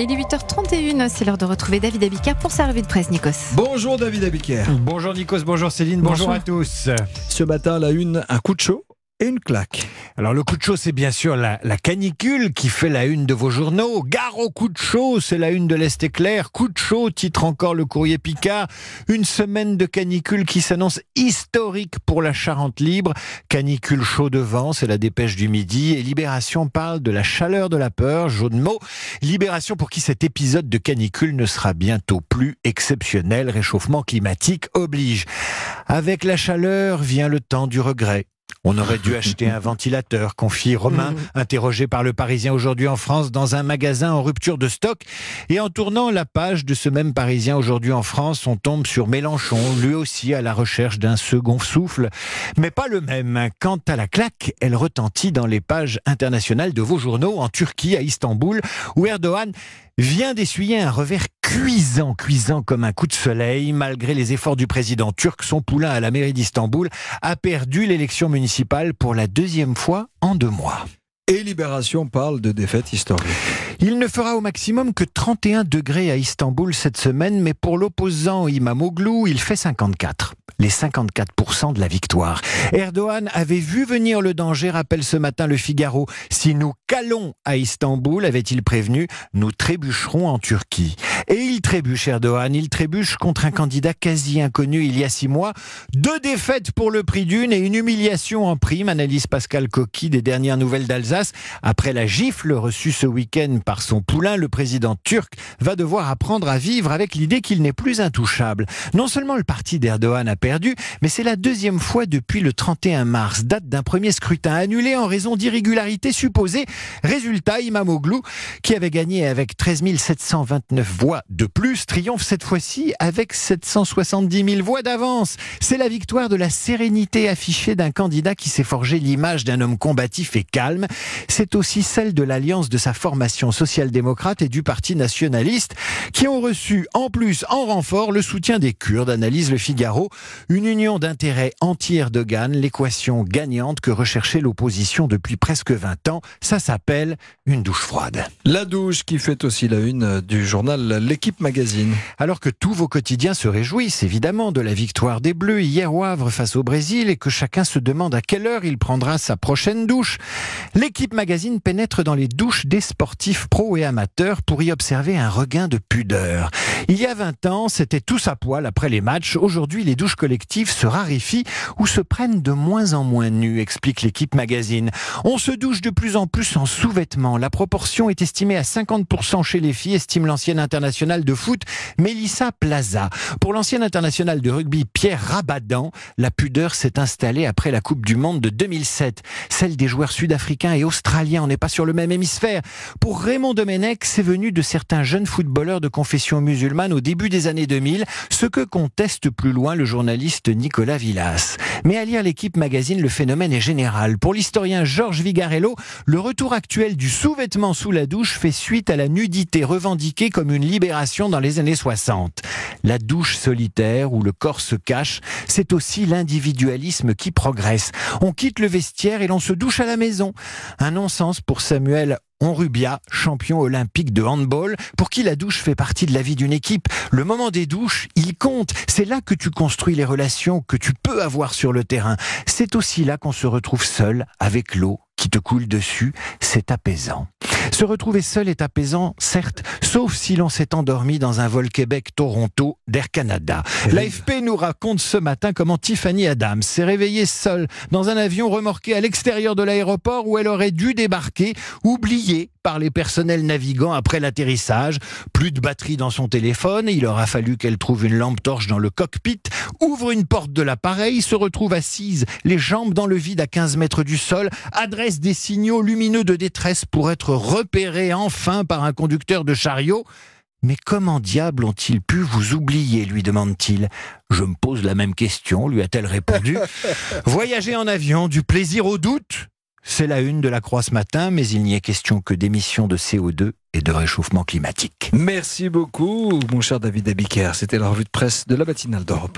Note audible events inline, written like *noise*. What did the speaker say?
Il est 8h31, c'est l'heure de retrouver David Abiker pour sa revue de presse, Nikos. Bonjour David Abiker. Bonjour Nikos, bonjour Céline, bonjour, Bonjour. à tous. Ce matin, la une, un coup de chaud une claque. Alors le coup de chaud, c'est bien sûr la, canicule qui fait la une de vos journaux. Gare au coup de chaud, c'est la une de l'Est éclair. Coup de chaud, titre encore le courrier Picard. Une semaine de canicule qui s'annonce historique pour la Charente libre. Canicule chaud de vent, c'est la dépêche du midi. Et Libération parle de la chaleur de la peur, jeu de. Libération pour qui cet épisode de canicule ne sera bientôt plus exceptionnel. Réchauffement climatique oblige. Avec la chaleur vient le temps du regret. On aurait dû acheter un ventilateur, confie Romain, *laughs* interrogé par le Parisien aujourd'hui en France dans un magasin en rupture de stock. Et en tournant la page de ce même Parisien aujourd'hui en France, on tombe sur Mélenchon, lui aussi à la recherche d'un second souffle, mais pas le même. Quant à la claque, elle retentit dans les pages internationales de vos journaux en Turquie, à Istanbul, où Erdogan vient d'essuyer un revers cuisant, cuisant comme un coup de soleil. Malgré les efforts du président turc, son poulain à la mairie d'Istanbul a perdu l'élection municipale pour la deuxième fois en deux mois. Et Libération parle de défaite historique. Il ne fera au maximum que 31 degrés à Istanbul cette semaine, mais pour l'opposant Imamoglu, il fait 54. Les 54% de la victoire. Erdogan avait vu venir le danger, rappelle ce matin le Figaro. Si nous calons à Istanbul, avait-il prévenu, nous trébucherons en Turquie. Et il trébuche, Erdogan. Il trébuche contre un candidat quasi inconnu il y a six mois. Deux défaites pour le prix d'une et une humiliation en prime, analyse Pascal Coqui des dernières nouvelles d'Alsace. Après la gifle reçue ce week-end par son poulain, le président turc va devoir apprendre à vivre avec l'idée qu'il n'est plus intouchable. Non seulement le parti d'Erdogan a perdu, mais c'est la deuxième fois depuis le 31 mars, date d'un premier scrutin annulé en raison d'irrégularités supposées. Résultat, Imamoglu, qui avait gagné avec 13 729 voix de plus, triomphe cette fois-ci avec 770 000 voix d'avance. C'est la victoire de la sérénité affichée d'un candidat qui s'est forgé l'image d'un homme combatif et calme. C'est aussi celle de l'alliance de sa formation social-démocrate et du Parti nationaliste, qui ont reçu en plus, en renfort, le soutien des Kurdes, analyse le Figaro. Une union d'intérêts anti-Erdogan, l'équation gagnante que recherchait l'opposition depuis presque 20 ans. Ça s'appelle une douche froide. La douche qui fait aussi la une du journal L'équipe magazine. Alors que tous vos quotidiens se réjouissent évidemment de la victoire des Bleus hier au Havre face au Brésil et que chacun se demande à quelle heure il prendra sa prochaine douche, l'équipe magazine pénètre dans les douches des sportifs pros et amateurs pour y observer un regain de pudeur. Il y a 20 ans, c'était tous à poil après les matchs. Aujourd'hui, les douches collectives se raréfient ou se prennent de moins en moins nues, explique l'équipe magazine. On se douche de plus en plus en sous-vêtements. La proportion est estimée à 50% chez les filles, estime l'ancienne internationale de foot Mélissa Plaza. Pour l'ancienne internationale de rugby Pierre Rabadan, la pudeur s'est installée après la Coupe du Monde de 2007. Celle des joueurs sud-africains et australiens, on n'est pas sur le même hémisphère. Pour Raymond Domenech, c'est venu de certains jeunes footballeurs de confession musulmane au début des années 2000, ce que conteste plus loin le journaliste Nicolas Villas. Mais à lire l'équipe magazine, le phénomène est général. Pour l'historien Georges Vigarello, le retour actuel du sous-vêtement sous la douche fait suite à la nudité revendiquée comme une dans les années 60. La douche solitaire où le corps se cache, c'est aussi l'individualisme qui progresse. On quitte le vestiaire et l'on se douche à la maison. Un non-sens pour Samuel Onrubia, champion olympique de handball, pour qui la douche fait partie de la vie d'une équipe. Le moment des douches, il compte. C'est là que tu construis les relations que tu peux avoir sur le terrain. C'est aussi là qu'on se retrouve seul avec l'eau qui te coule dessus. C'est apaisant. Se retrouver seul est apaisant, certes, sauf si l'on s'est endormi dans un vol Québec-Toronto d'Air Canada. L'AFP nous raconte ce matin comment Tiffany Adams s'est réveillée seule dans un avion remorqué à l'extérieur de l'aéroport où elle aurait dû débarquer, oubliée par les personnels navigants après l'atterrissage. Plus de batterie dans son téléphone, il aura fallu qu'elle trouve une lampe torche dans le cockpit, ouvre une porte de l'appareil, se retrouve assise, les jambes dans le vide à 15 mètres du sol, adresse des signaux lumineux de détresse pour être repérée enfin par un conducteur de chariot. Mais comment diable ont-ils pu vous oublier lui demande-t-il. Je me pose la même question, lui a-t-elle répondu. *laughs* Voyager en avion, du plaisir au doute c'est la une de la Croix ce matin, mais il n'y est question que d'émissions de CO2 et de réchauffement climatique. Merci beaucoup, mon cher David Abiker. C'était la revue de presse de la matinale d'Europe.